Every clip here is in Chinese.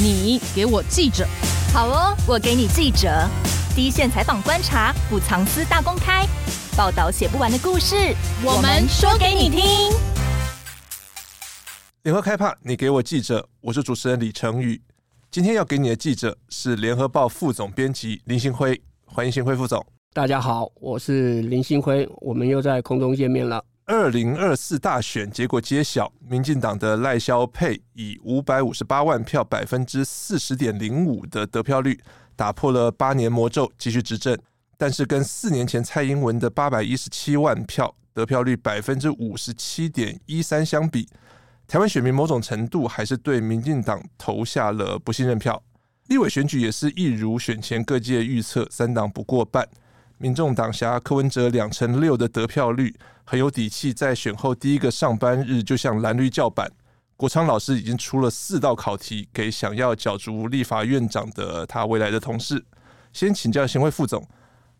你给我记者。好哦，我给你记者。第一线采访观察，不藏私大公开，报道写不完的故事，我们说给你听。联合开趴，你给我记者，我是主持人李成宇。今天要给你的记者是联合报副总编辑林兴辉，欢迎兴辉副总。大家好，我是林兴辉，我们又在空中见面了。二零二四大选结果揭晓，民进党的赖萧佩以五百五十八万票，百分之四十点零五的得票率，打破了八年魔咒，继续执政。但是跟四年前蔡英文的八百一十七万票，得票率百分之五十七点一三相比，台湾选民某种程度还是对民进党投下了不信任票。立委选举也是一如选前各界预测，三党不过半。民众党辖柯文哲两成六的得票率，很有底气，在选后第一个上班日就向蓝绿叫板。国昌老师已经出了四道考题给想要角逐立法院长的他未来的同事。先请教行会副总，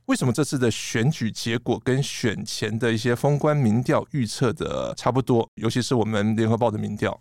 为什么这次的选举结果跟选前的一些封关民调预测的差不多？尤其是我们联合报的民调。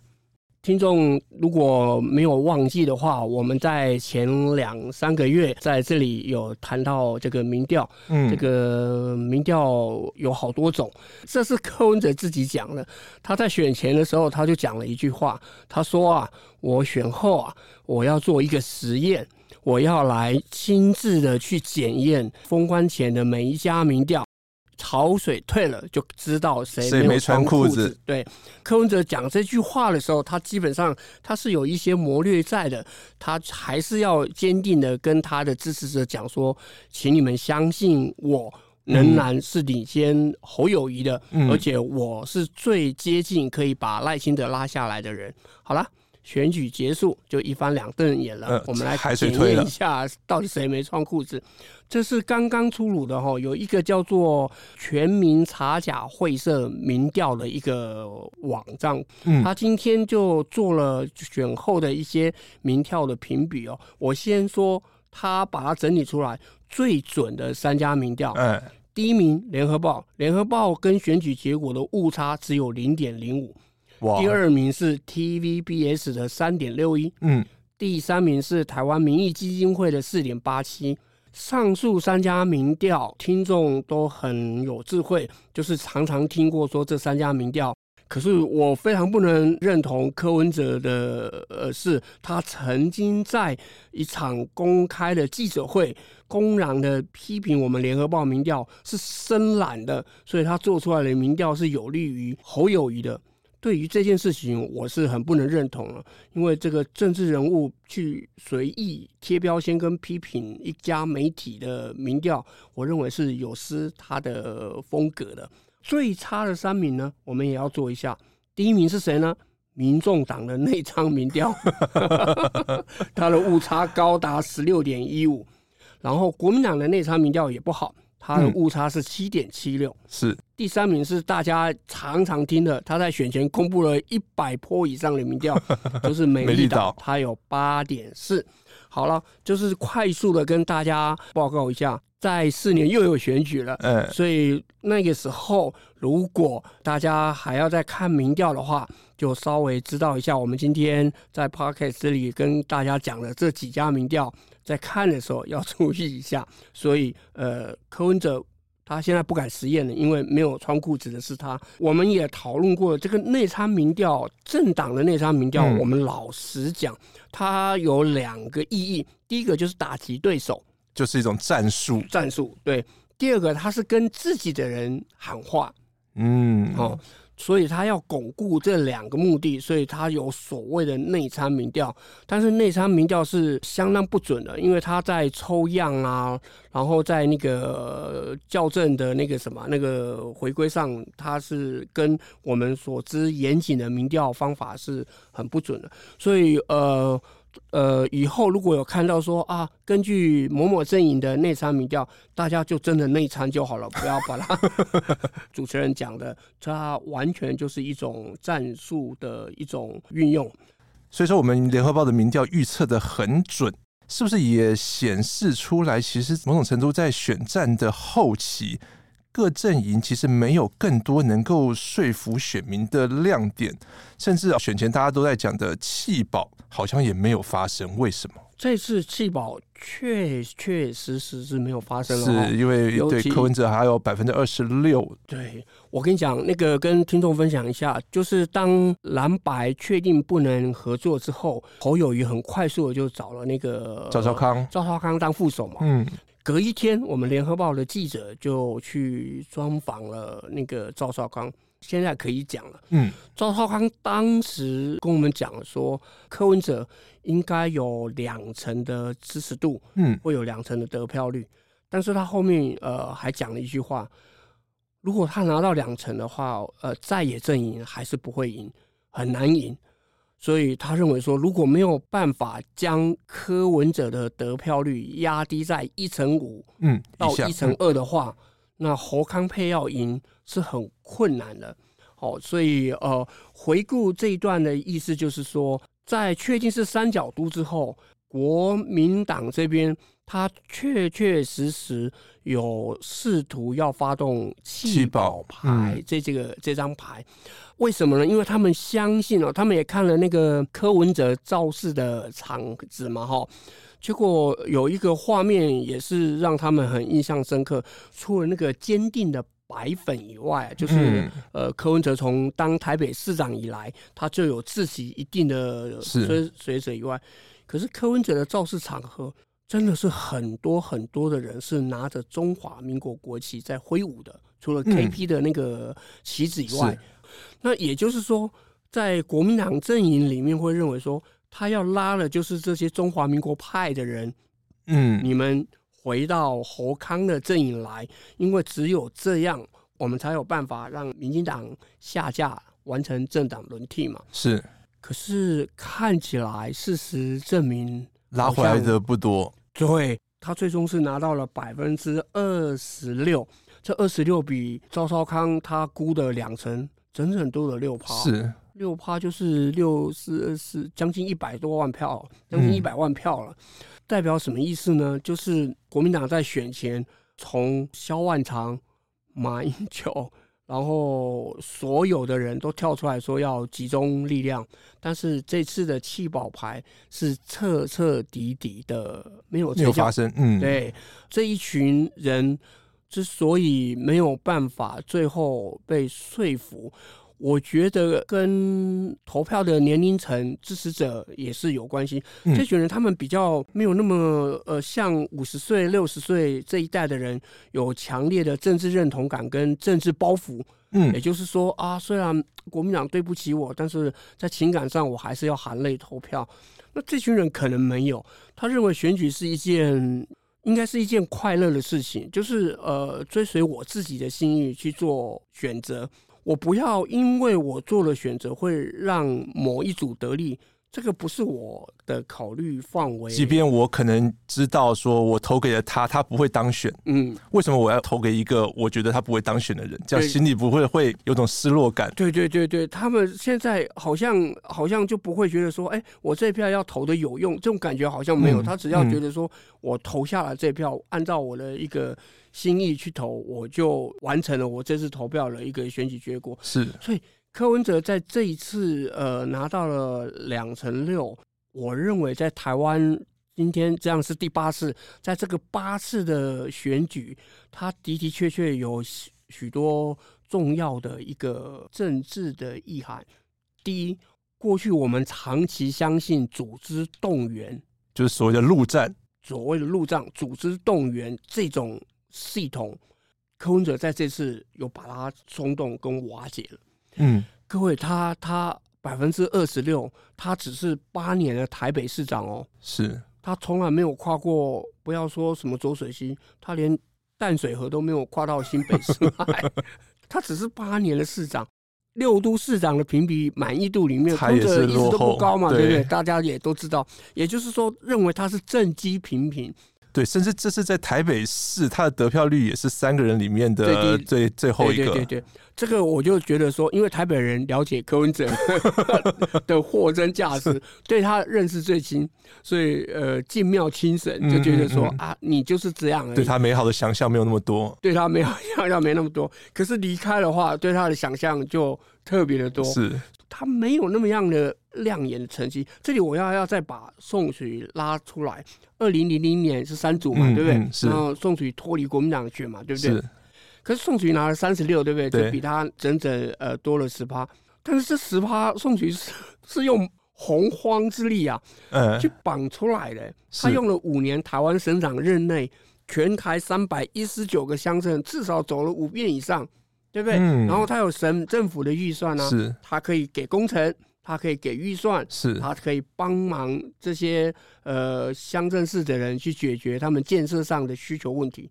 听众如果没有忘记的话，我们在前两三个月在这里有谈到这个民调，嗯，这个民调有好多种，这是柯文哲自己讲的。他在选前的时候，他就讲了一句话，他说啊，我选后啊，我要做一个实验，我要来亲自的去检验封关前的每一家民调。潮水退了，就知道谁没穿裤子。对，柯文哲讲这句话的时候，他基本上他是有一些谋略在的，他还是要坚定的跟他的支持者讲说，请你们相信我仍然是领先侯友谊的，嗯，而且我是最接近可以把赖清德拉下来的人。好了。选举结束就一翻两瞪眼了，我们来检验一下到底谁没穿裤子。这是刚刚出炉的哈，有一个叫做全民查假会社民调的一个网站，他今天就做了选后的一些民调的评比哦。我先说他把它整理出来最准的三家民调，第一名联合报，联合报跟选举结果的误差只有零点零五。第二名是 TVBS 的三点六一，嗯，第三名是台湾民意基金会的四点八七。上述三家民调，听众都很有智慧，就是常常听过说这三家民调。可是我非常不能认同柯文哲的，呃，是他曾经在一场公开的记者会，公然的批评我们联合报民调是深蓝的，所以他做出来的民调是有利于侯友谊的。对于这件事情，我是很不能认同了，因为这个政治人物去随意贴标签跟批评一家媒体的民调，我认为是有失他的风格的。最差的三名呢，我们也要做一下。第一名是谁呢？民众党的内参民调，他的误差高达十六点一五，然后国民党的内参民调也不好。他的误差是七点七六，是第三名是大家常常听的，他在选前公布了一百波以上的民调，就是美丽岛，他有八点四。好了，就是快速的跟大家报告一下，在四年又有选举了，嗯，所以那个时候如果大家还要再看民调的话，就稍微知道一下，我们今天在 Podcast 这里跟大家讲的这几家民调。在看的时候要注意一下，所以呃，柯文哲他现在不敢实验了，因为没有穿裤子的是他。我们也讨论过这个内参民调，政党的内参民调，我们老实讲，它有两个意义。第一个就是打击对手，就是一种战术，战术。对，第二个他是跟自己的人喊话，嗯，哦。所以他要巩固这两个目的，所以他有所谓的内参民调，但是内参民调是相当不准的，因为他在抽样啊，然后在那个校正的那个什么那个回归上，他是跟我们所知严谨的民调方法是很不准的，所以呃。呃，以后如果有看到说啊，根据某某阵营的内参民调，大家就真的内参就好了，不要把它 主持人讲的，它完全就是一种战术的一种运用。所以说，我们联合报的民调预测的很准，是不是也显示出来？其实某种程度在选战的后期，各阵营其实没有更多能够说服选民的亮点，甚至选前大家都在讲的弃保，好像也没有发生。为什么？这次弃保确确实实是没有发生了，是因为对柯文哲还有百分之二十六。对，我跟你讲，那个跟听众分享一下，就是当蓝白确定不能合作之后，侯友谊很快速的就找了那个赵少康，赵少康当副手嘛。嗯，隔一天，我们联合报的记者就去专访了那个赵少康。现在可以讲了。嗯，赵少康当时跟我们讲说，柯文哲应该有两成的支持度，嗯，会有两成的得票率。但是他后面呃还讲了一句话，如果他拿到两成的话，呃，在野阵营还是不会赢，很难赢。所以他认为说，如果没有办法将柯文哲的得票率压低在一成五，嗯，到一成二的话。那侯康配要赢是很困难的，好，所以呃，回顾这一段的意思就是说，在确定是三角都之后，国民党这边他确确实实有试图要发动弃保牌，这这个这张牌，为什么呢？因为他们相信哦，他们也看了那个柯文哲造势的场子嘛，哈。结果有一个画面也是让他们很印象深刻，除了那个坚定的白粉以外，就是呃柯文哲从当台北市长以来，他就有自己一定的追随者以外，可是柯文哲的造势场合真的是很多很多的人是拿着中华民国国旗在挥舞的，除了 KP 的那个旗子以外，那也就是说，在国民党阵营里面会认为说。他要拉的就是这些中华民国派的人，嗯，你们回到侯康的阵营来，因为只有这样，我们才有办法让民进党下架，完成政党轮替嘛。是，可是看起来事实证明拉回来的不多。对，他最终是拿到了百分之二十六，这二十六比赵少康他估的两成，整整多了六趴。是。六趴就是六四二四，将近一百多万票，将近一百万票了。嗯、代表什么意思呢？就是国民党在选前从萧万长、马英九，然后所有的人都跳出来说要集中力量，但是这次的弃保牌是彻彻底底的没有没有发生。嗯，对，这一群人之所以没有办法最后被说服。我觉得跟投票的年龄层支持者也是有关系。嗯、这群人他们比较没有那么呃，像五十岁、六十岁这一代的人有强烈的政治认同感跟政治包袱。嗯，也就是说啊，虽然国民党对不起我，但是在情感上我还是要含泪投票。那这群人可能没有，他认为选举是一件应该是一件快乐的事情，就是呃，追随我自己的心意去做选择。我不要，因为我做了选择会让某一组得利，这个不是我的考虑范围。即便我可能知道，说我投给了他，他不会当选。嗯，为什么我要投给一个我觉得他不会当选的人？这样心里不会会有种失落感。对对对对，他们现在好像好像就不会觉得说，哎，我这票要投的有用，这种感觉好像没有。嗯，他只要觉得说我投下了这票，按照我的一个。心意去投，我就完成了我这次投票的一个选举结果。是，所以柯文哲在这一次呃拿到了两成六，我认为在台湾今天这样是第八次，在这个八次的选举，他的的确确有许多重要的一个政治的意涵。第一，过去我们长期相信组织动员，就是所谓的陆战，所谓的陆战组织动员这种。系统，柯文哲在这次有把它松动跟瓦解了。嗯，各位，他他百分之二十六，他只是八年的台北市长哦，是他从来没有跨过，不要说什么浊水溪，他连淡水河都没有跨到新北市来。他只是八年的市长，六都市长的评比满意度里面，柯文哲一直都不高嘛，对不对？大家也都知道，也就是说，认为他是政绩平平。对，甚至这是在台北市，他的得票率也是三个人里面的最最最后一个。对对这个我就觉得说，因为台北人了解柯文哲 的货真价实，对他认识最亲，所以呃敬妙亲神，就觉得说嗯嗯嗯啊，你就是这样而已。对他美好的想象没有那么多，对他美好想象没那么多。可是离开的话，对他的想象就特别的多。是。他没有那么样的亮眼的成绩。这里我要要再把宋楚瑜拉出来。二零零零年是三组嘛，嗯、对不对？嗯、然后宋楚瑜脱离国民党选嘛，对不对？是。可是宋楚瑜拿了三十六，对不对？就比他整整呃多了十趴。但是这十趴，宋楚瑜是 是用洪荒之力啊，嗯，去绑出来的。他用了五年，台湾省长任内，全台三百一十九个乡镇，至少走了五遍以上。对不对？嗯、然后他有省政府的预算呢、啊，是，他可以给工程，他可以给预算，是，他可以帮忙这些呃乡镇市的人去解决他们建设上的需求问题。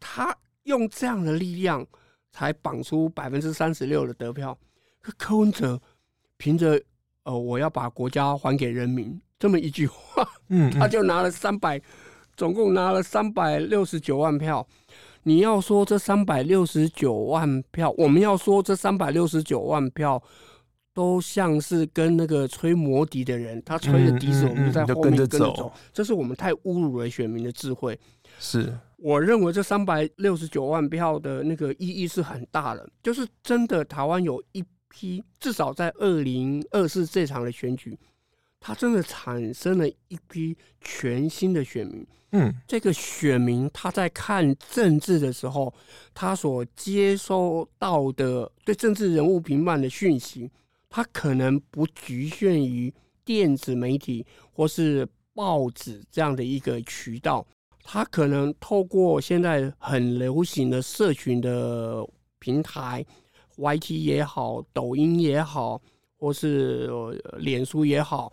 他用这样的力量才绑出百分之三十六的得票。可柯文哲凭着呃我要把国家还给人民这么一句话，嗯，他就拿了三百，总共拿了三百六十九万票。你要说这三百六十九万票，我们要说这三百六十九万票，都像是跟那个吹魔笛的人，他吹着笛子，我们就在后面跟着走。这是我们太侮辱了选民的智慧。是，我认为这三百六十九万票的那个意义是很大的，就是真的台湾有一批，至少在二零二四这场的选举，他真的产生了一批全新的选民。嗯，这个选民他在看政治的时候，他所接收到的对政治人物评判的讯息，他可能不局限于电子媒体或是报纸这样的一个渠道，他可能透过现在很流行的社群的平台，YT 也好，抖音也好，或是脸书也好，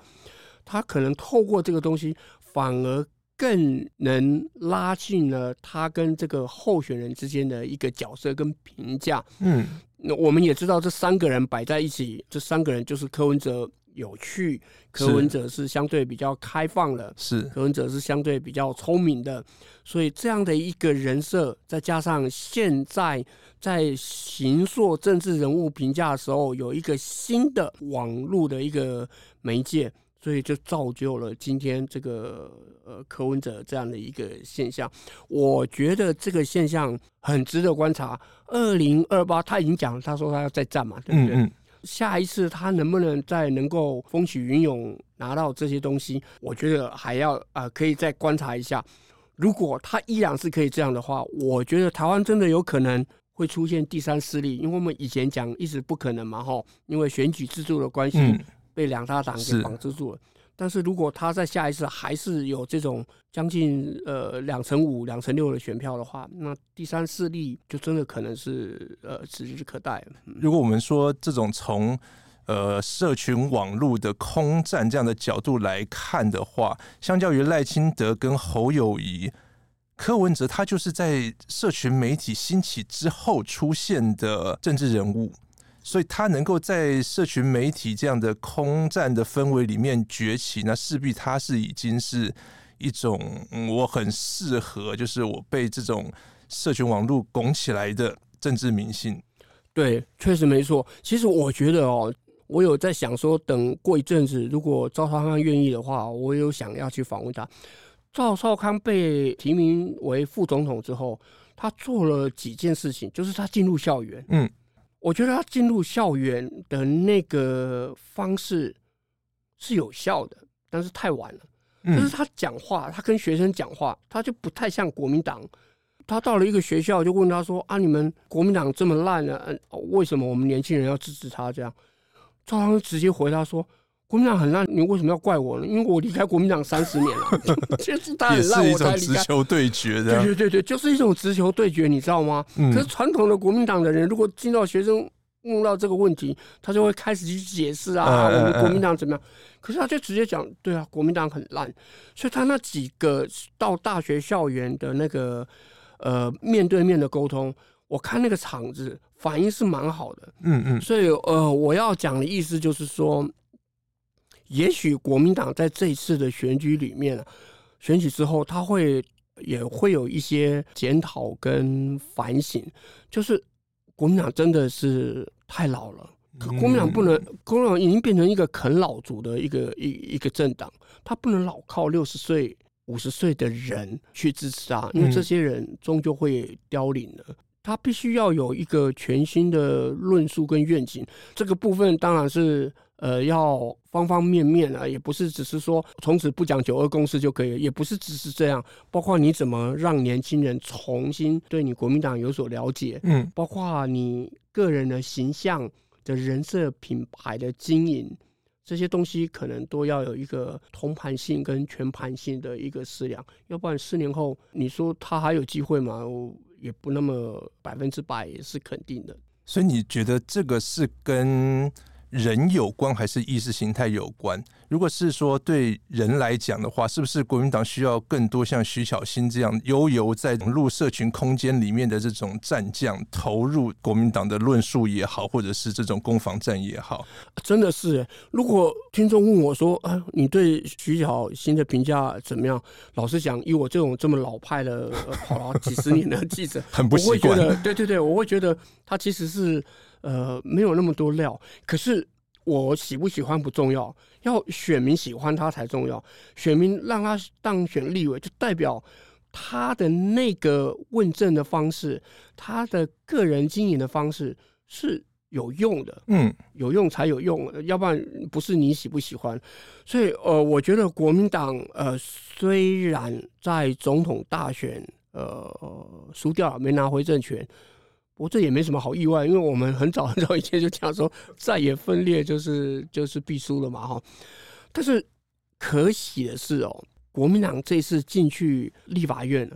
他可能透过这个东西反而。更能拉近了他跟这个候选人之间的一个角色跟评价。嗯，那我们也知道这三个人摆在一起，这三个人就是柯文哲有趣，柯文哲是相对比较开放的，是柯文哲是相对比较聪明的，所以这样的一个人设，再加上现在在行塑政治人物评价的时候，有一个新的网络的一个媒介。所以就造就了今天这个呃柯文哲这样的一个现象，我觉得这个现象很值得观察。二零二八他已经讲了，他说他要再战嘛，对不对？嗯嗯。下一次他能不能再能够风起云涌拿到这些东西，我觉得还要啊、呃、可以再观察一下。如果他依然是可以这样的话，我觉得台湾真的有可能会出现第三势力，因为我们以前讲一直不可能嘛，哈，因为选举制度的关系。嗯被两大党给绑制住了，是，但是如果他在下一次还是有这种将近呃两成五、两成六的选票的话，那第三势力就真的可能是呃指日可待。如果我们说这种从呃社群网络的空战这样的角度来看的话，相较于赖清德跟侯友谊，柯文哲他就是在社群媒体兴起之后出现的政治人物。所以他能够在社群媒体这样的空战的氛围里面崛起，那势必他是已经是一种我很适合，就是我被这种社群网络拱起来的政治明星。对，确实没错。其实我觉得哦，我有在想说，等过一阵子，如果赵少康愿意的话，我有想要去访问他。赵少康被提名为副总统之后，他做了几件事情，就是他进入校园，嗯。我觉得他进入校园的那个方式是有效的，但是太晚了。就是他讲话，他跟学生讲话，他就不太像国民党。他到了一个学校，就问他说：“啊，你们国民党这么烂呢？为什么我们年轻人要支持他？”这样，赵康直接回答说。国民党很烂，你为什么要怪我呢？因为我离开国民党三十年了，就是他很烂，我才离开。直球对决的，对对对对，就是一种直球对决，你知道吗？嗯、可是传统的国民党的人，如果听到学生问到这个问题，他就会开始去解释啊，我们国民党怎么样？可是他就直接讲，对啊，国民党很烂。所以他那几个到大学校园的那个呃面对面的沟通，我看那个场子反应是蛮好的。嗯嗯，所以呃，我要讲的意思就是说。也许国民党在这一次的选举里面，选举之后他会也会有一些检讨跟反省，就是国民党真的是太老了，国民党不能，国民党已经变成一个啃老族的一个一一个政党，他不能老靠六十岁、五十岁的人去支持他，因为这些人终究会凋零的。他必须要有一个全新的论述跟愿景，这个部分当然是呃要方方面面啊，也不是只是说从此不讲九二共识就可以，也不是只是这样，包括你怎么让年轻人重新对你国民党有所了解，嗯，包括你个人的形象的人设品牌的经营，这些东西可能都要有一个同盘性跟全盘性的一个思量，要不然四年后你说他还有机会吗？我也不那么百分之百也是肯定的，所以你觉得这个是跟人有关还是意识形态有关？如果是说对人来讲的话，是不是国民党需要更多像徐巧芯这样悠游在网络社群空间里面的这种战将投入国民党的论述也好，或者是这种攻防战也好？真的是，如果听众问我说：“啊，你对徐巧芯的评价怎么样？”老实讲，以我这种这么老派的跑了几十年的记者，很不习惯。对对对，我会觉得他其实是。呃，没有那么多料，可是我喜不喜欢不重要，要选民喜欢他才重要。选民让他当选立委，就代表他的那个问政的方式，他的个人经营的方式是有用的。嗯，有用才有用，要不然不是你喜不喜欢。所以，呃，我觉得国民党，呃，虽然在总统大选，呃，输掉了，没拿回政权。我这也没什么好意外，因为我们很早很早以前就讲说，再也分裂就是就是必输了嘛哈。但是可喜的是哦，国民党这次进去立法院，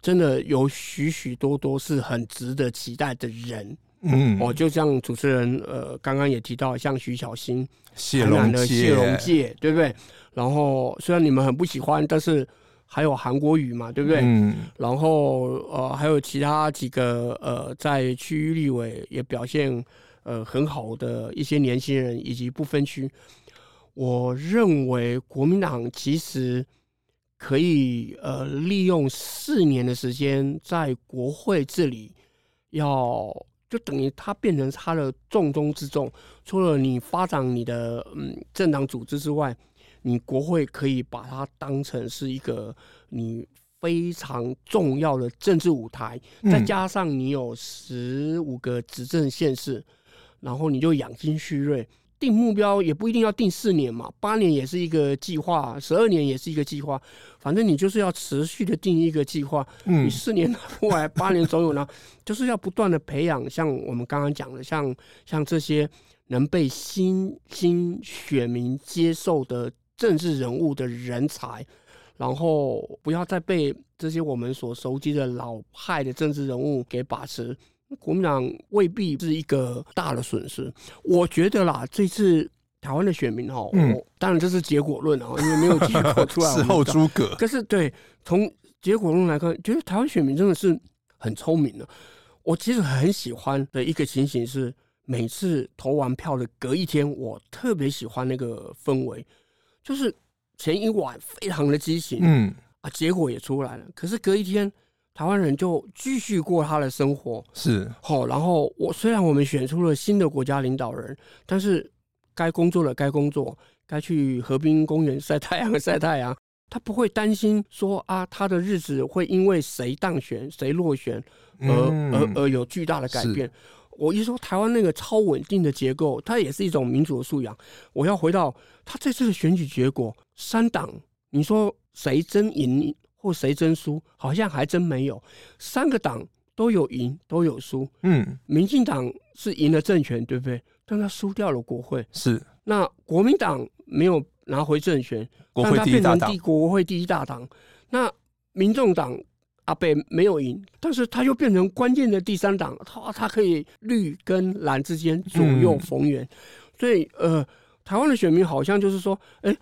真的有许许多多是很值得期待的人。嗯，哦，就像主持人呃刚刚也提到，像徐小新、谢龙介、谢龙介，对不对？然后虽然你们很不喜欢，但是。还有韩国语嘛，对不对？嗯。然后呃，还有其他几个呃，在区域立委也表现呃很好的一些年轻人，以及不分区。我认为国民党其实可以呃利用四年的时间在国会治理，要就等于它变成它的重中之重。除了你发展你的嗯政党组织之外。你国会可以把它当成是一个你非常重要的政治舞台，再加上你有十五个执政县市，然后你就养精蓄锐，定目标也不一定要定四年嘛，八年也是一个计划，十二年也是一个计划，反正你就是要持续的定一个计划。你四年后来八年总有呢，就是要不断的培养，像我们刚刚讲的，像像这些能被新新选民接受的。政治人物的人才，然后不要再被这些我们所熟悉的老派的政治人物给把持。国民党未必是一个大的损失。我觉得啦，这次台湾的选民哈，嗯，当然这是结果论啊，因为没有结果出来，事后诸葛。可是对，从结果论来看，觉得台湾选民真的是很聪明的。我其实很喜欢的一个情形是，每次投完票的隔一天，我特别喜欢那个氛围。就是前一晚非常的激情，嗯啊，结果也出来了。可是隔一天，台湾人就继续过他的生活，是好。然后我虽然我们选出了新的国家领导人，但是该工作的该工作，该去河滨公园晒太阳的晒太阳，他不会担心说啊，他的日子会因为谁当选谁落选而、嗯、而而有巨大的改变。我一说台湾那个超稳定的结构，它也是一种民主的素养。我要回到他这次的选举结果，三党，你说谁真赢或谁真输，好像还真没有。三个党都有赢，都有输。嗯，民进党是赢了政权，对不对？但他输掉了国会。是。那国民党没有拿回政权，国会第一大党。但他变成帝国会第一大党。那民众党。阿北没有赢，但是他又变成关键的第三党，他他可以绿跟蓝之间左右逢源，嗯、所以呃，台湾的选民好像就是说，哎、欸，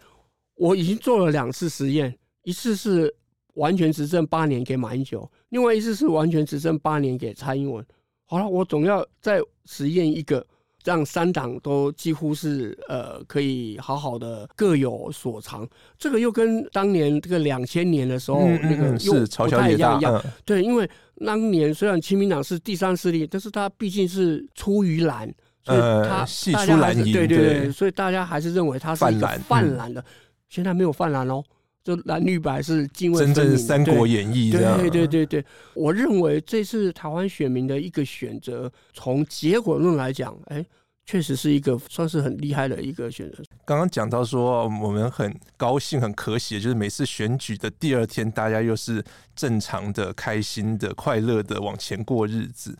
我已经做了两次实验，一次是完全执政八年给马英九，另外一次是完全执政八年给蔡英文，好了，我总要再实验一个，这样三党都几乎是呃可以好好的各有所长。这个又跟当年这个两千年的时候那个又不太一样一样。对，因为当年虽然亲民党是第三势力，但是他毕竟是出于蓝，所以他大家还是对对对，所以大家还是认为他是一个泛蓝的。现在没有泛蓝哦。就蓝绿白是泾渭分明，真正《三国演义》这样。对对对对，我认为这次台湾选民的一个选择，从结果论来讲，哎，确实是一个算是很厉害的一个选择。刚刚讲到说，我们很高兴、很可喜，就是每次选举的第二天，大家又是正常的、开心的、快乐的往前过日子，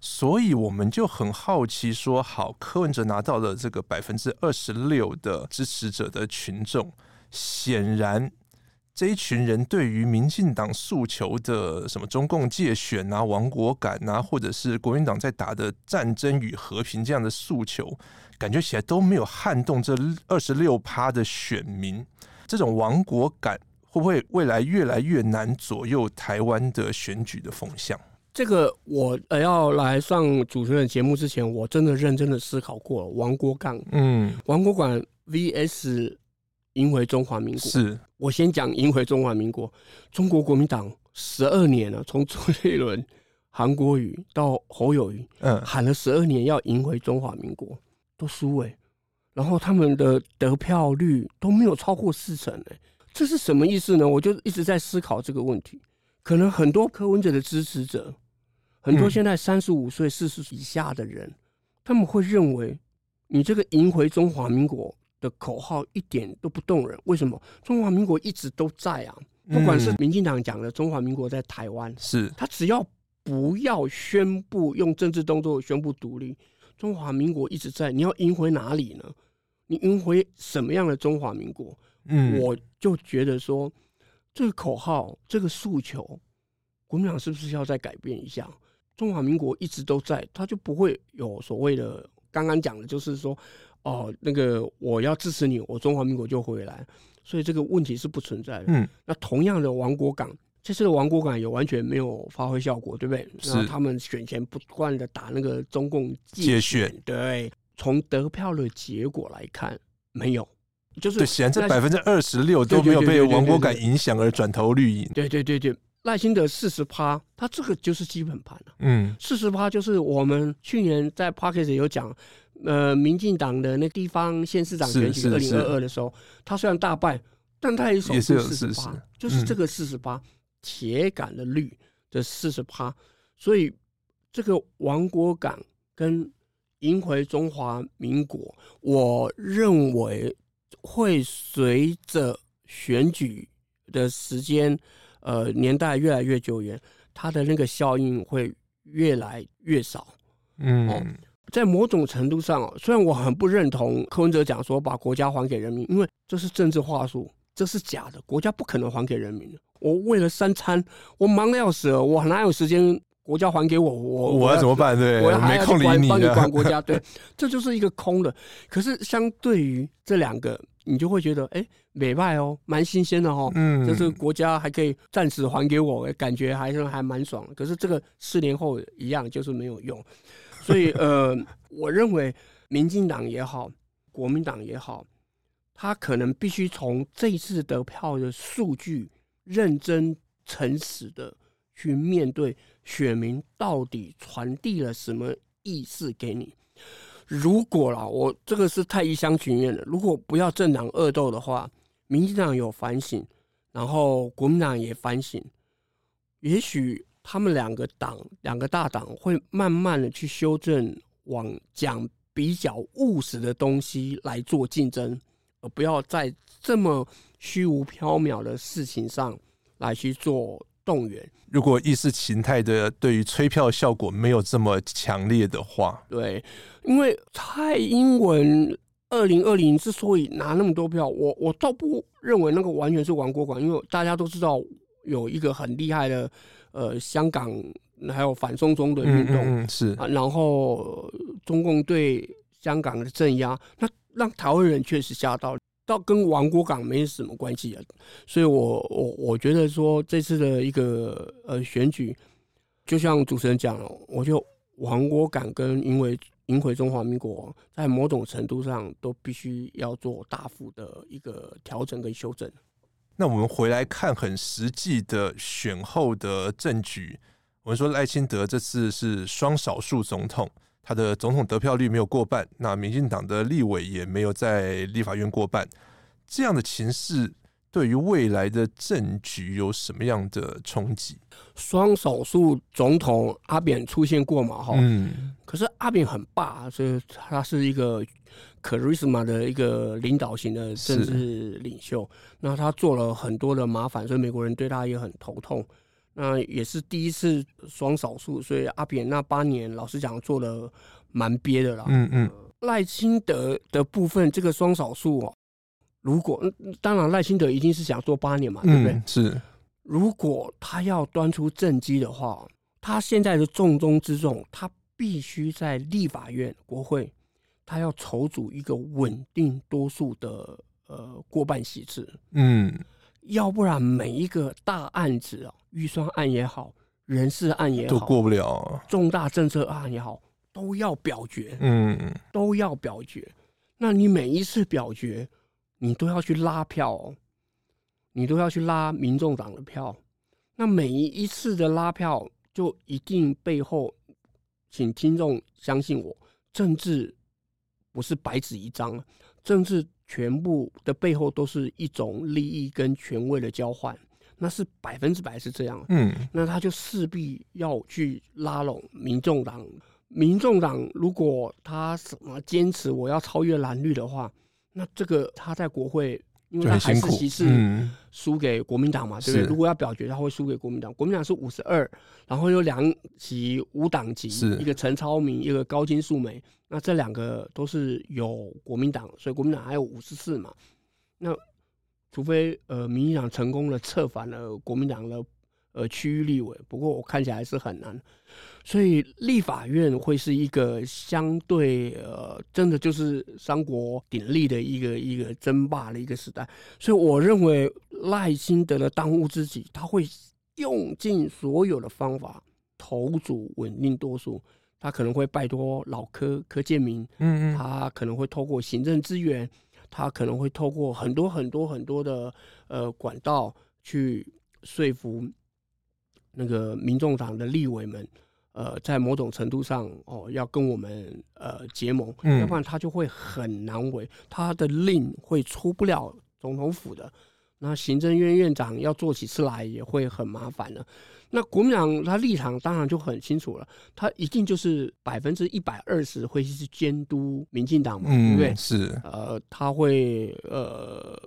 所以我们就很好奇说，好，柯文哲拿到了这个百分之二十六的支持者的群众，显然。这一群人对于民进党诉求的什么中共介选啊、亡国感啊，或者是国民党在打的战争与和平这样的诉求，感觉起来都没有撼动这二十六趴的选民。这种亡国感会不会未来越来越难左右台湾的选举的风向？这个我呃要来上主持人节目之前，我真的认真的思考过亡国感。嗯，亡国感 VS。赢回中华民国，是我先讲赢回中华民国。中国国民党十二年了，从周杰伦、韩国瑜到侯友谊，嗯，喊了十二年要赢回中华民国，都输哎、欸，然后他们的得票率都没有超过四成哎、欸，这是什么意思呢？我就一直在思考这个问题。可能很多柯文哲的支持者，很多现在三十五岁、四十岁以下的人，他们会认为你这个赢回中华民国。的口号一点都不动人，为什么？中华民国一直都在啊，不管是民进党讲的中华民国在台湾，是他只要不要宣布用政治动作宣布独立，中华民国一直在。你要赢回哪里呢？你赢回什么样的中华民国？嗯，我就觉得说这个口号，这个诉求，国民党是不是要再改变一下？中华民国一直都在，他就不会有所谓的刚刚讲的，就是说。哦，那个我要支持你，我中华民国就回来，所以这个问题是不存在的。嗯，那同样的亡国港，这次的亡国港也完全没有发挥效果，对不对？是他们选前不断的打那个中共介选，对，从得票的结果来看，没有，就是对，显然这百分之二十六都没有被亡国感影响而转投绿营。对对对对，赖清德四十趴，他这个就是基本盘了。嗯，四十趴就是我们去年在 Podcast 有讲。呃，民进党的那地方县市长选举二零二二的时候，他虽然大败，但他也守住四十八，就是这个四十八铁杆的绿的四十八，所以这个亡国感跟赢回中华民国，我认为会随着选举的时间，呃，年代越来越久远，它的那个效应会越来越少。嗯。哦在某种程度上，虽然我很不认同柯文哲讲说把国家还给人民，因为这是政治话术，这是假的，国家不可能还给人民的。我为了三餐，我忙的要死了，我哪有时间国家还给我？我我要怎么办？对，我还要管你帮你管国家，对，这就是一个空的。可是相对于这两个，你就会觉得，哎，美败哦，蛮新鲜的哦，嗯，就是国家还可以暂时还给我，感觉还是还蛮爽。可是这个四年后一样，就是没有用。所以，呃，我认为民进党也好，国民党也好，他可能必须从这次得票的数据，认真诚实的去面对选民到底传递了什么意思给你。如果啦，我这个是太一厢情愿了。如果不要政党恶斗的话，民进党有反省，然后国民党也反省，也许。他们两个党，两个大党会慢慢的去修正，往讲比较务实的东西来做竞争，而不要在这么虚无缥缈的事情上来去做动员。如果意识形态的对于催票效果没有这么强烈的话，对，因为蔡英文二零二零之所以拿那么多票，我我倒不认为那个完全是亡国感，因为大家都知道有一个很厉害的。呃，香港还有反送中的运动，嗯嗯是啊，然后中共对香港的镇压，那让台湾人确实吓到，倒跟亡国港没什么关系啊。所以我我我觉得说这次的一个呃选举，就像主持人讲了，我就亡国感跟因为赢回中华民国，在某种程度上都必须要做大幅的一个调整跟修正。那我们回来看很实际的选后的政局，我们说赖清德这次是双少数总统，他的总统得票率没有过半，那民进党的立委也没有在立法院过半，这样的情势。对于未来的政局有什么样的冲击？双少数总统阿扁出现过嘛？哈，嗯，可是阿扁很霸，所以他是一个 charisma 的一个领导型的政治领袖。那他做了很多的麻烦，所以美国人对他也很头痛。那也是第一次双少数，所以阿扁那八年，老实讲做的蛮憋的啦。嗯嗯，赖清德的部分，这个双少数哦。如果当然赖清德一定是想做八年嘛，对不对？嗯、是。如果他要端出政绩的话，他现在的重中之重，他必须在立法院、国会，他要筹组一个稳定多数的呃过半席次。嗯。要不然每一个大案子啊，预算案也好，人事案也好，都过不了。重大政策案也好，都要表决。嗯。都要表决。那你每一次表决，你都要去拉票哦，你都要去拉民众党的票。那每一次的拉票，就一定背后，请听众相信我，政治不是白纸一张，政治全部的背后都是一种利益跟权位的交换，那是百分之百是这样。嗯，那他就势必要去拉拢民众党。民众党如果他什么坚持我要超越蓝绿的话。那这个他在国会，因为他还是席次输给国民党嘛，对不对？如果要表决，他会输给国民党。国民党是五十二，然后有两席无党籍，一个陈超明，一个高金素梅。那这两个都是有国民党，所以国民党还有五十四嘛。那除非呃，民进党成功的策反了国民党的。呃，区域立委，不过我看起来是很难，所以立法院会是一个相对呃，真的就是三国鼎立的一个一个争霸的一个时代。所以我认为赖清德的当务之急，他会用尽所有的方法投组稳定多数，他可能会拜托老柯柯建铭，嗯嗯，他可能会透过行政资源，他可能会透过很多很多很多的呃管道去说服。那个民众党的立委们，呃，在某种程度上哦，要跟我们呃结盟，嗯，要不然他就会很难为，他的令会出不了总统府的。那行政院院长要做起事来也会很麻烦的。那国民党他立场当然就很清楚了，他一定就是百分之一百二十会去监督民进党嘛，对不对？是，呃，他会呃。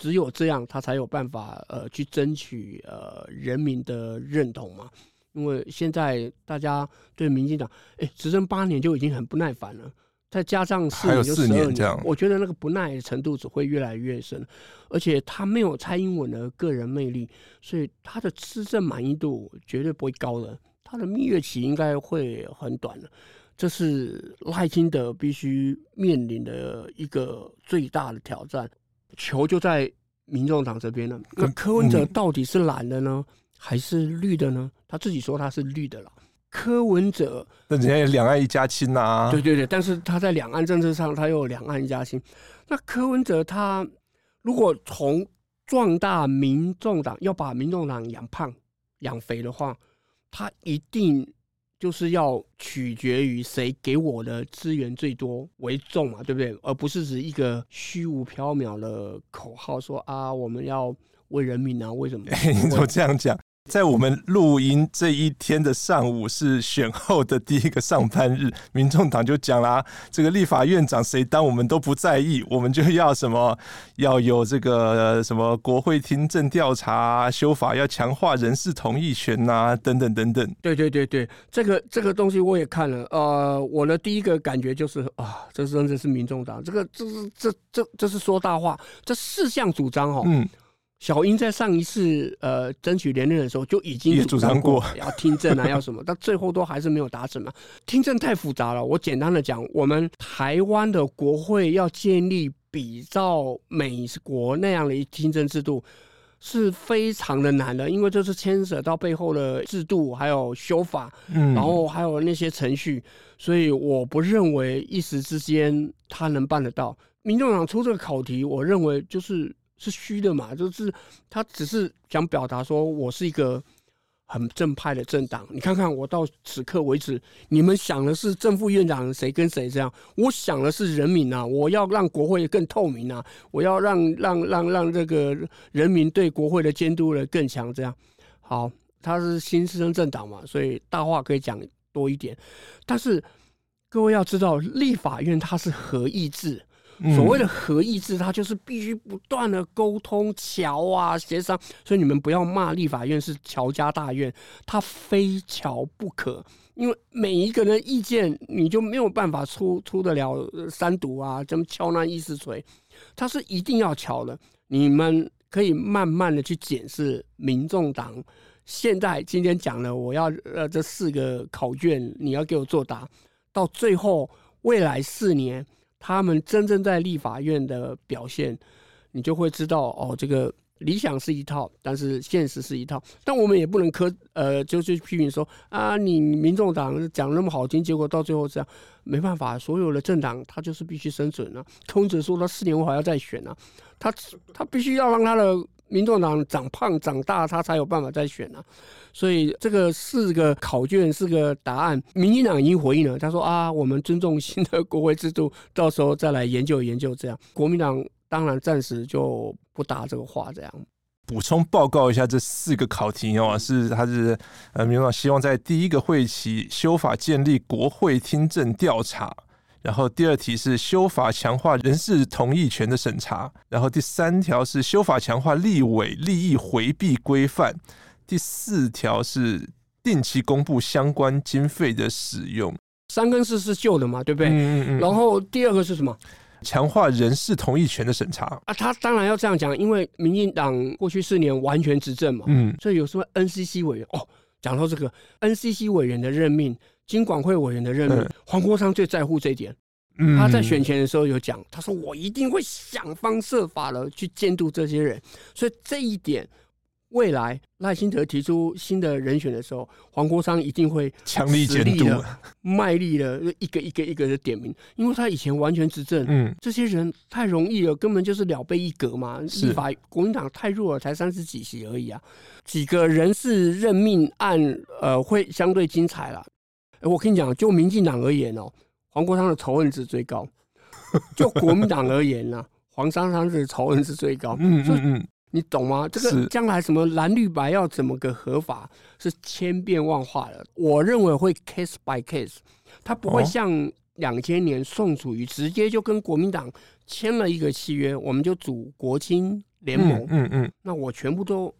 只有这样，他才有办法呃去争取呃人民的认同嘛。因为现在大家对民进党哎执政八年就已经很不耐烦了，再加上四年就十二年，年我觉得那个不耐程度只会越来越深。而且他没有蔡英文的个人魅力，所以他的施政满意度绝对不会高的，他的蜜月期应该会很短的。这是赖清德必须面临的一个最大的挑战。球就在民众党这边了。那柯文哲到底是蓝的呢，还是绿的呢？他自己说他是绿的了。柯文哲，那人家也两岸一家亲呐。对对对，但是他在两岸政策上，他又有两岸一家亲。那柯文哲他如果从壮大民众党，要把民众党养胖、养肥的话，他一定。就是要取决于谁给我的资源最多为重嘛，对不对？而不是指一个虚无缥缈的口号说啊，我们要为人民啊，为什么？欸，你怎么这样讲？在我们录音这一天的上午是选后的第一个上班日，民众党就讲啦，这个立法院长谁当我们都不在意，我们就要什么要有这个什么国会听证调查修法，要强化人事同意权呐，等等等等。对对对对，这个这个东西我也看了，呃，我的第一个感觉就是啊，这真的是民众党，这个这是这这这是说大话，这四项主张哦。嗯。小英在上一次呃争取连任的时候就已经主张过要听证啊，要什么，但最后都还是没有达成嘛。听证太复杂了，我简单的讲，我们台湾的国会要建立比照美国那样的一听证制度，是非常的难的，因为这是牵扯到背后的制度，还有修法，嗯，然后还有那些程序，所以我不认为一时之间他能办得到。民众党出这个考题，我认为就是是虚的嘛，就是他只是想表达说我是一个。很正派的政党，你看看我到此刻为止，你们想的是正副院长谁跟谁这样，我想的是人民啊，我要让国会更透明啊，我要让让让让这个人民对国会的监督的更强这样。好，他是新生政党嘛，所以大话可以讲多一点，但是各位要知道，立法院它是合议制。所谓的合议制，它就是必须不断的沟通、桥啊、协商，所以你们不要骂立法院是乔家大院，它非乔不可，因为每一个人意见你就没有办法出出得了三读啊，怎么敲那议事锤，它是一定要乔的。你们可以慢慢的去检视民众党现在今天讲了，我要呃这四个考卷你要给我作答，到最后未来四年。他们真正在立法院的表现，你就会知道哦，这个理想是一套，但是现实是一套。但我们也不能苛呃，就是批评说啊，你民众党讲那么好听，结果到最后这样，没办法，所有的政党他就是必须生存啊。通则说他四年我还要再选啊，他他必须要让他的。民众党长胖长大，他才有办法再选啊。所以这个四个考卷四个答案，民进党已经回应了，他说啊，我们尊重新的国会制度，到时候再来研究研究这样。国民党当然暂时就不答这个话，这样。补充报告一下，这四个考题哦，是他是呃，民众党希望在第一个会期修法建立国会听证调查。然后第二题是修法强化人事同意权的审查，然后第三条是修法强化立委利益回避规范，第四条是定期公布相关经费的使用。三跟四是旧的嘛，对不对？嗯嗯嗯。然后第二个是什么？强化人事同意权的审查啊，他当然要这样讲，因为民进党过去四年完全执政嘛，嗯，所以有什么 NCC 委员哦，讲到这个 NCC 委员的任命。金管会委员的任命，黄国昌最在乎这一点。他在选前的时候有讲，他说我一定会想方设法的去监督这些人。所以这一点，未来赖清德提出新的人选的时候，黄国昌一定会强力监督、卖力的一个一个一个的点名，因为他以前完全执政，嗯，这些人太容易了，根本就是了杯一格嘛。立法国民党太弱了，才三十几席而已啊。几个人事任命案，呃，会相对精彩了。哎，我跟你讲，就民进党而言哦，黄国昌的仇恨值最高；就国民党而言呢，黄珊珊的仇恨值最高。嗯嗯嗯，你懂吗？这个将来什么蓝绿白要怎么个合法，是千变万化的。我认为会 case by case，他不会像两千年宋楚瑜直接就跟国民党签了一个契约，我们就组国青联盟。嗯嗯，那我全部都。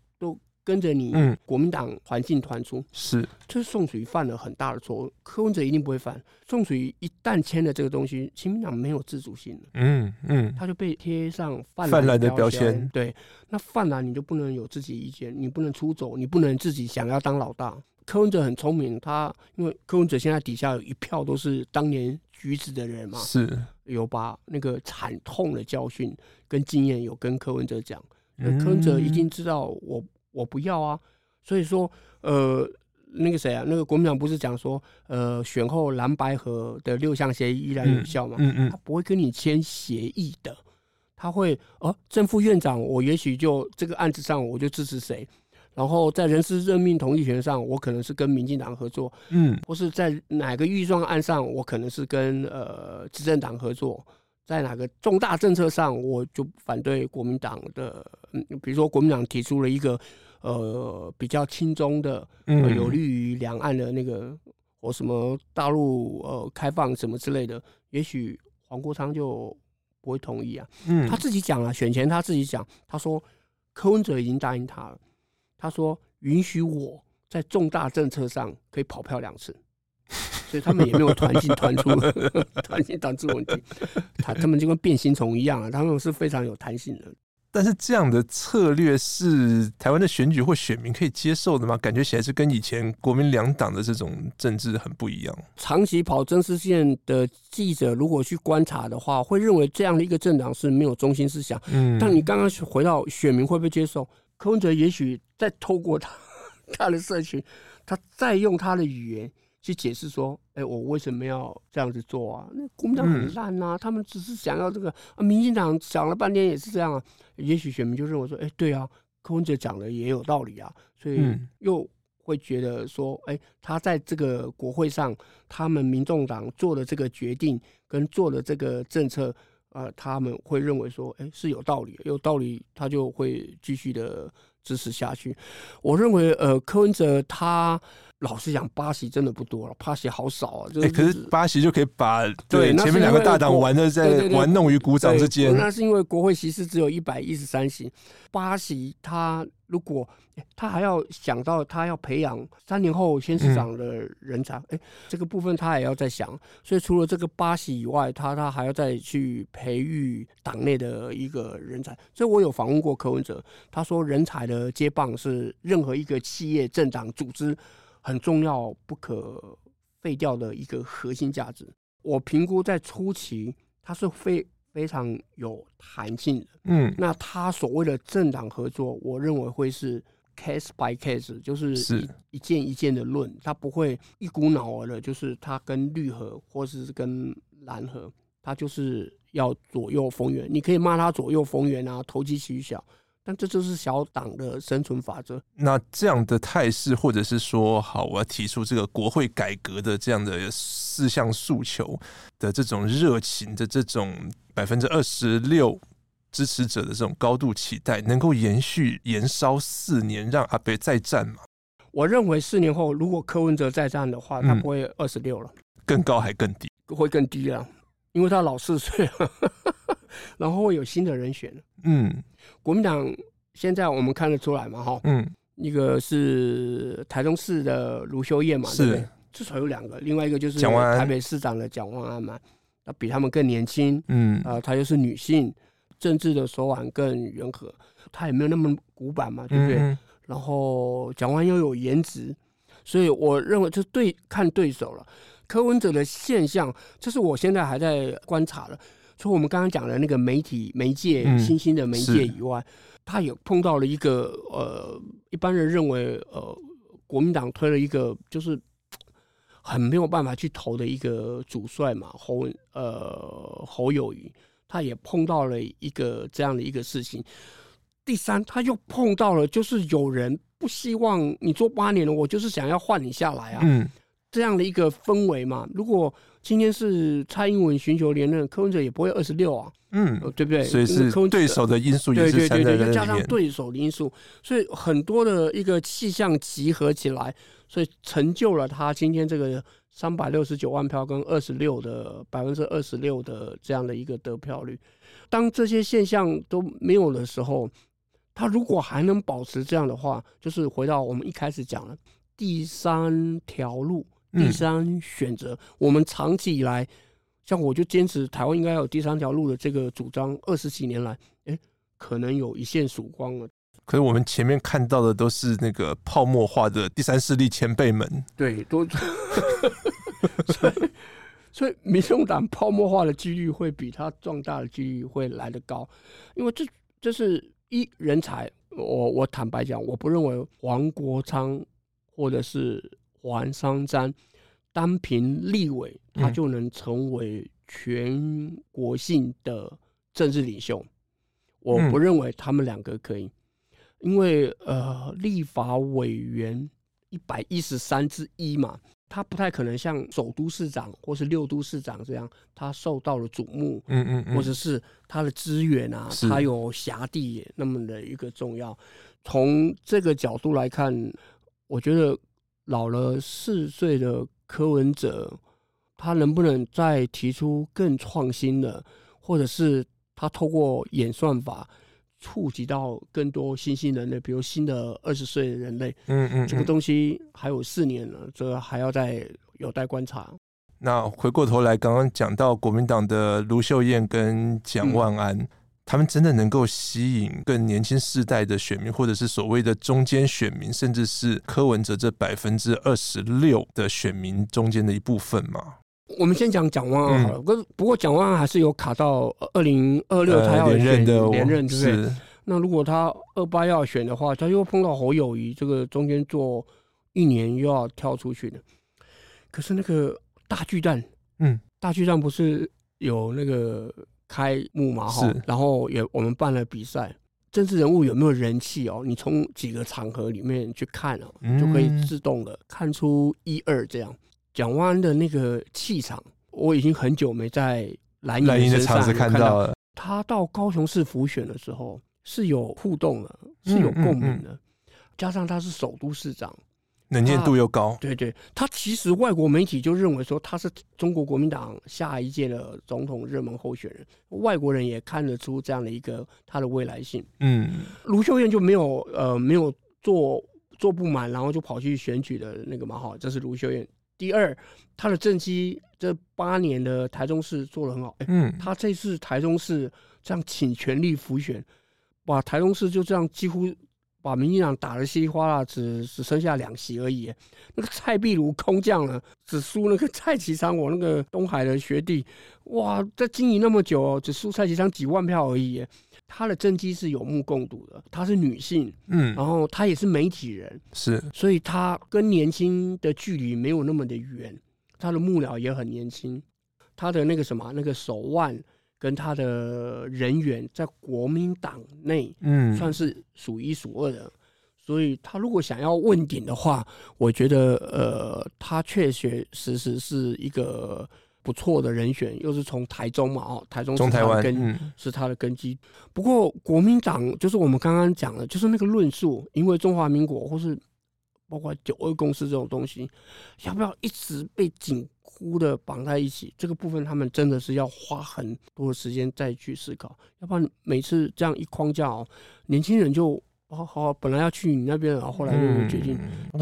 跟着你，国民党团进团出，是，这是宋楚瑜犯了很大的错误，柯文哲一定不会犯。宋楚瑜一旦签了这个东西，亲民党没有自主性了，嗯嗯，他就被贴上泛滥的标签。对，那泛滥你就不能有自己意见，你不能出走，你不能自己想要当老大。柯文哲很聪明，他因为柯文哲现在底下有一票都是当年橘子的人嘛，是。有把那个惨痛的教训跟经验有跟柯文哲讲，那柯文哲一定知道我。我不要啊，所以说，呃，那个谁啊，那个国民党不是讲说，呃，选后蓝白河的六项协议依然有效吗？嗯嗯，他不会跟你签协议的，他会，哦，正副院长，我也许就这个案子上我就支持谁，然后在人事任命同意权上，我可能是跟民进党合作，嗯，或是在哪个预算案上，我可能是跟呃执政党合作。在哪个重大政策上，我就反对国民党的。嗯，比如说国民党提出了一个呃比较轻松的，呃、有利于两岸的那个或什么大陆呃开放什么之类的，也许黄国昌就不会同意啊。嗯，他自己讲了，选前他自己讲，他说柯文哲已经答应他了，他说允许我在重大政策上可以跑票两次。所以他们也没有团进团出，团进团出问题，他他们就跟变形虫一样啊，他们是非常有弹性的。但是这样的策略是台湾的选举或选民可以接受的吗？感觉起来是跟以前国民两党的这种政治很不一样。长期跑真实线的记者如果去观察的话，会认为这样的一个政党是没有中心思想。嗯，但你刚刚回到选民会不会接受？柯文哲也许再透过他他的社群，他再用他的语言去解释说：“哎、欸，我为什么要这样子做啊？那国民党很烂呐、啊，嗯、他们只是想要这个啊。民进党讲了半天也是这样啊。也许选民就认为说：哎、欸，对啊，柯文哲讲的也有道理啊。所以又会觉得说：哎、欸，他在这个国会上，他们民众党做的这个决定跟做的这个政策。”呃，他们会认为说，哎，是有道理，有道理，他就会继续的支持下去。我认为，呃，柯文哲他老实讲，巴西真的不多了，巴西好少啊。就是、可是巴西就可以把对前面两个大党玩的在玩弄于股掌之间。那是因为国会席次只有一百一十三席，巴西他。如果他还要想到他要培养三年后先市长的人才，哎、嗯，这个部分他也要在想。所以除了这个巴西以外，他他还要再去培育党内的一个人才。所以我有访问过柯文哲，他说人才的接棒是任何一个企业、政党、组织很重要、不可废掉的一个核心价值。我评估在初期，它是非。非常有弹性的，嗯，那他所谓的政党合作，我认为会是 case by case，就是一一件一件的论，他不会一股脑儿的，就是他跟绿合或是跟蓝合，他就是要左右逢源。你可以骂他左右逢源啊，投机取巧。但这就是小党的生存法则。那这样的态势，或者是说，好，我要提出这个国会改革的这样的四项诉求的这种热情的这种百分之二十六支持者的这种高度期待，能够延续延烧四年，让阿北再战吗？我认为四年后，如果柯文哲再战的话，他不会二十六了，更高还更低，会更低了，因为他老四岁了。然后会有新的人选。嗯，国民党现在我们看得出来嘛，哈，嗯，一个是台中市的卢修燕嘛，是对不对？至少有两个，另外一个就是台北市长的蒋万安嘛，那比他们更年轻，嗯，啊，她又是女性，政治的手腕更圆和，她也没有那么古板嘛，对不对？嗯、然后蒋万安又有颜值，所以我认为就对看对手了。柯文哲的现象，这是我现在还在观察的。除我们刚刚讲的那个媒体媒介、嗯、新兴的媒介以外，他也碰到了一个呃，一般人认为呃，国民党推了一个就是 很没有办法去投的一个主帅嘛，侯呃侯友谊，他也碰到了一个这样的一个事情。第三，他又碰到了就是有人不希望你做八年了，我就是想要换你下来啊。嗯这样的一个氛围嘛，如果今天是蔡英文寻求连任，柯文哲也不会二十六啊，嗯，对不对？所以是对手的因素对对对，再加上对手的因素，所以很多的一个气象集合起来，所以成就了他今天这个三百六十九万票跟二十六的百分之二十六的这样的一个得票率。当这些现象都没有的时候，他如果还能保持这样的话，就是回到我们一开始讲的第三条路。第三选择，嗯、我们长期以来，像我就坚持台湾应该有第三条路的这个主张，二十几年来，哎，可能有一线曙光了。可是我们前面看到的都是那个泡沫化的第三势力前辈们，对，都，所以，所以民众党泡沫化的几率会比它壮大的几率会来得高，因为这这是一人才，我我坦白讲，我不认为黄国昌或者是。黄珊珊单凭立委，他就能成为全国性的政治领袖。嗯、我不认为他们两个可以，因为呃，立法委员一百一十三之一嘛，他不太可能像首都市长或是六都市长这样，他受到了瞩目，嗯嗯，嗯或者是他的资源啊，他有辖地那么的一个重要。从这个角度来看，我觉得。老了四岁的柯文哲，他能不能再提出更创新的，或者是他透过演算法触及到更多新兴人类，比如新的二十岁的人类？嗯，嗯嗯，这个东西还有四年了，这个还要再有待观察。那回过头来，刚刚讲到国民党的卢秀燕跟蒋万安。嗯他们真的能够吸引更年轻世代的选民，或者是所谓的中间选民，甚至是柯文哲这百分之二十六的选民中间的一部分吗？我们先讲蒋万安好了，不过蒋万安还是有卡到二零二六他要连任的连任，对不对？那如果他二八要选的话，他又碰到侯友谊，这个中间做一年又要跳出去的。可是那个大巨蛋，嗯，大巨蛋不是有那个开幕嘛？哈，然后也我们办了比赛，政治人物有没有人气哦？你从几个场合里面去看哦，就可以自动的看出一二这样。蒋万安的那个气场，我已经很久没在蓝营的场子看到了。他到高雄市府选的时候是有互动的，是有共鸣的，加上他是首都市长。能见度又高，对对，他其实外国媒体就认为说他是中国国民党下一届的总统热门候选人，外国人也看得出这样的一个他的未来性。嗯，卢秀燕就没有呃没有做做不满，然后就跑去选举的那个嘛哈，这是卢秀燕。第二，他的政绩这八年的台中市做的很好，嗯，他这次台中市这样倾全力辅选，把台中市就这样几乎。把民进党打得稀里哗啦，只只剩下两席而已。那个蔡壁如空降了，只输那个蔡其昌，我那个东海的学弟，哇，在经营那么久，只输蔡其昌几万票而已。他的政绩是有目共睹的，她是女性，嗯，然后她也是媒体人，是，所以她跟年轻的距离没有那么的远，她的幕僚也很年轻，她的那个什么那个手腕。跟他的人员在国民党内，嗯，算是数一数二的，所以他如果想要问鼎的话，我觉得，呃，他确确实实是一个不错的人选，又是从台中嘛，哦，台中是他的根，是他的根基。不过国民党就是我们刚刚讲的，就是那个论述，因为中华民国或是包括九二共识这种东西，要不要一直被紧？忽的绑在一起，这个部分他们真的是要花很多的时间再去思考，要不然每次这样一框架哦，年轻人就好好本来要去你那边，然后后来又决定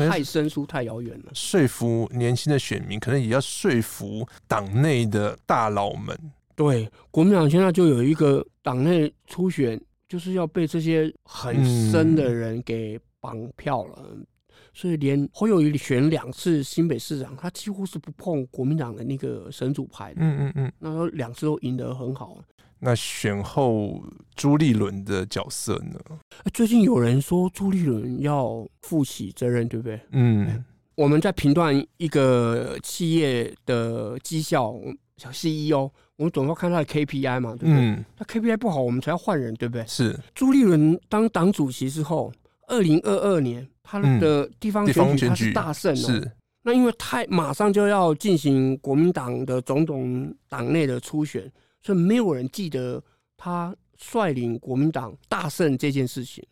太生疏太遥远了。说服年轻的选民，可能也要说服党内的大佬们。对，国民党现在就有一个党内初选，就是要被这些很深的人给绑票了。嗯所以连侯友宜选两次新北市长，他几乎是不碰国民党的那个神主牌的。嗯嗯嗯，那说两次都赢得很好。那选后朱立伦的角色呢？最近有人说朱立伦要负起责任，对不对？嗯，我们在评断一个企业的绩效，小 CEO，我们总要看他的 KPI 嘛，对不对？嗯，那 KPI 不好，我们才要换人，对不对？是。朱立伦当党主席之后，二零二二年。他的地方选举他是大胜哦，是那因为太马上就要进行国民党的总统党内的初选，所以没有人记得他率领国民党大胜这件事情。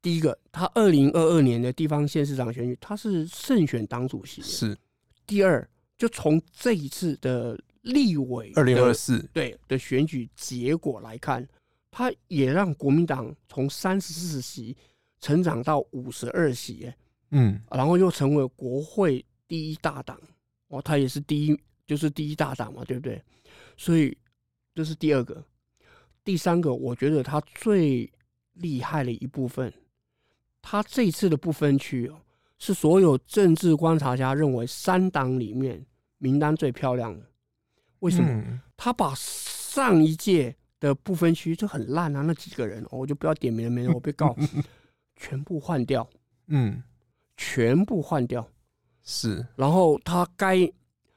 第一个，他二零二二年的地方县市长选举，他是胜选党主席。是。第二，就从这一次的立委二零二四对的选举结果来看，他也让国民党从三十四席。成长到五十二席，嗯，然后又成为国会第一大党，哦，他也是第一，就是第一大党嘛，对不对？所以这是第二个，第三个，我觉得他最厉害的一部分，他这次的不分区哦，是所有政治观察家认为三党里面名单最漂亮的。为什么？嗯、他把上一届的不分区就很烂啊，那几个人，哦、我就不要点名了，没人我被告。全部换掉，嗯，全部换掉，是。然后他该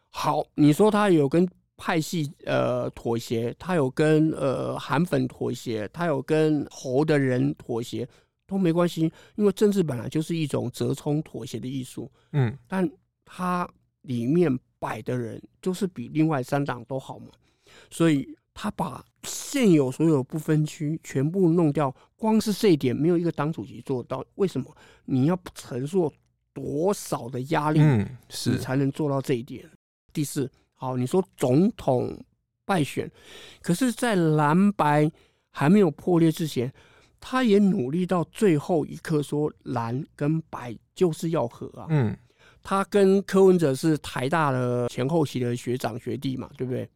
好，你说他有跟派系呃妥协，他有跟呃韩粉妥协，他有跟侯的人妥协，都没关系，因为政治本来就是一种折冲妥协的艺术，嗯。但他里面摆的人就是比另外三党都好嘛，所以。他把现有所有不分区全部弄掉，光是这一点没有一个党主席做到。为什么？你要承受多少的压力，嗯，是，你才能做到这一点？第四，好，你说总统败选，可是，在蓝白还没有破裂之前，他也努力到最后一刻，说蓝跟白就是要和啊。嗯，他跟柯文哲是台大的前后期的学长学弟嘛，对不对？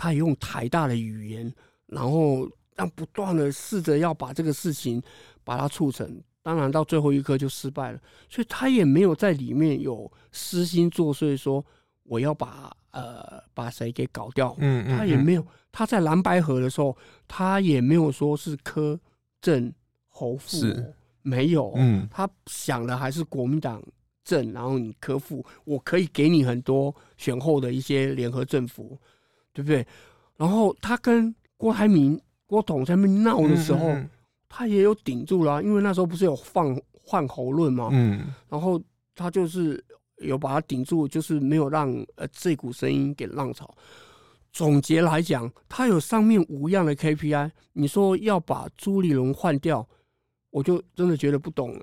他也用台大的语言，然后让不断的试着要把这个事情把它促成，当然到最后一刻就失败了。所以他也没有在里面有私心作祟，说我要把呃把谁给搞掉。嗯，他也没有。他在蓝白河的时候，他也没有说是柯、郑、侯富，没有，嗯，他想的还是国民党政，然后你柯副，我可以给你很多选后的一些联合政府，对不对？然后他跟郭台铭、郭董在那边闹的时候，嗯嗯、他也有顶住了、啊，因为那时候不是有放换喉论嘛？嗯，然后他就是有把他顶住，就是没有让呃这股声音给浪潮。总结来讲，他有上面五样的 KPI，你说要把朱立伦换掉，我就真的觉得不懂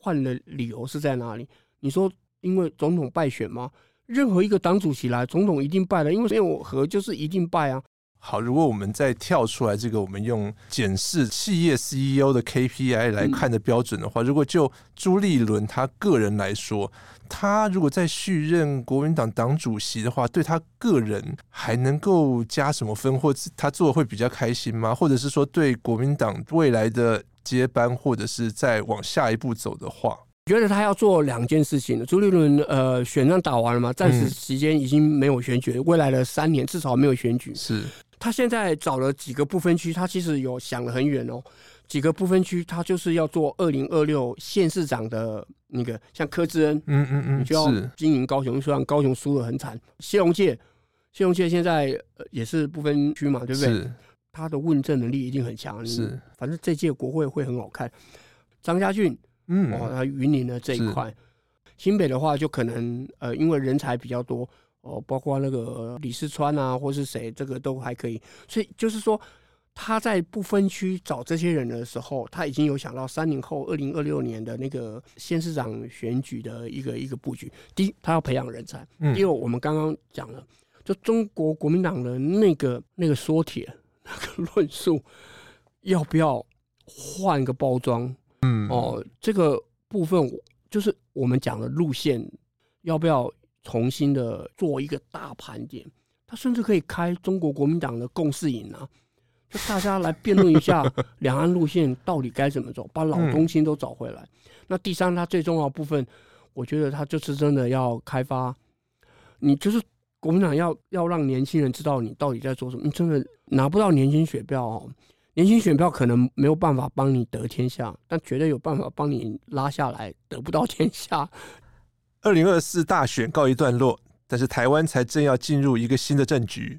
换的理由是在哪里？你说因为总统败选吗？任何一个党主席来，总统一定败了，因为没有和就是一定败啊。好，如果我们再跳出来，这个我们用检视企业 CEO 的 KPI 来看的标准的话，嗯、如果就朱立伦他个人来说，他如果再续任国民党党主席的话，对他个人还能够加什么分，或者他做的会比较开心吗？或者是说对国民党未来的接班，或者是再往下一步走的话？觉得他要做两件事情。朱立伦呃，选战打完了嘛，暂时时间已经没有选举，未来的三年至少没有选举。是他现在找了几个不分区，他其实有想得很远哦。几个不分区，他就是要做二零二六县市长的那个，像柯志恩，嗯嗯嗯，你就要经营高雄，虽然高雄输得很惨。谢龙介，谢龙介现在也是不分区嘛，对不对？他的问政能力一定很强。是，反正这届国会会很好看。张家俊。嗯，哦，那云林的这一块，新北的话就可能呃，因为人才比较多哦，包括那个李四川啊，或是谁，这个都还可以。所以就是说，他在不分区找这些人的时候，他已经有想到三年后二零二六年的那个县市长选举的一个一个布局。第一，他要培养人才；嗯、第二，我们刚刚讲了，就中国国民党的那个那个缩帖那个论述，要不要换个包装？嗯哦，这个部分就是我们讲的路线，要不要重新的做一个大盘点？他甚至可以开中国国民党的共识营啊，就大家来辩论一下两岸路线到底该怎么走，把老中青都找回来。那第三，他最重要的部分，我觉得他就是真的要开发，你就是国民党要要让年轻人知道你到底在做什么。你真的拿不到年轻选票哦。年轻选票可能没有办法帮你得天下，但绝对有办法帮你拉下来，得不到天下。二零二四大选告一段落，但是台湾才正要进入一个新的政局。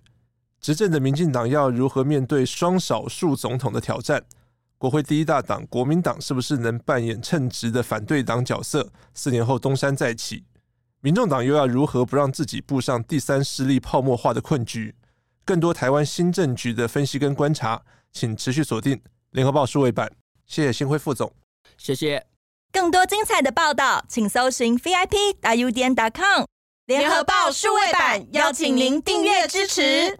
执政的民进党要如何面对双少数总统的挑战？国会第一大党国民党是不是能扮演称职的反对党角色？四年后东山再起，民众党又要如何不让自己步上第三势力泡沫化的困局？更多台湾新政局的分析跟观察。请持续锁定联合报数位版，谢谢新辉副总，谢谢。更多精彩的报道，请搜寻 VIP 大 U 点 com 联合报数位版，邀请您订阅支持。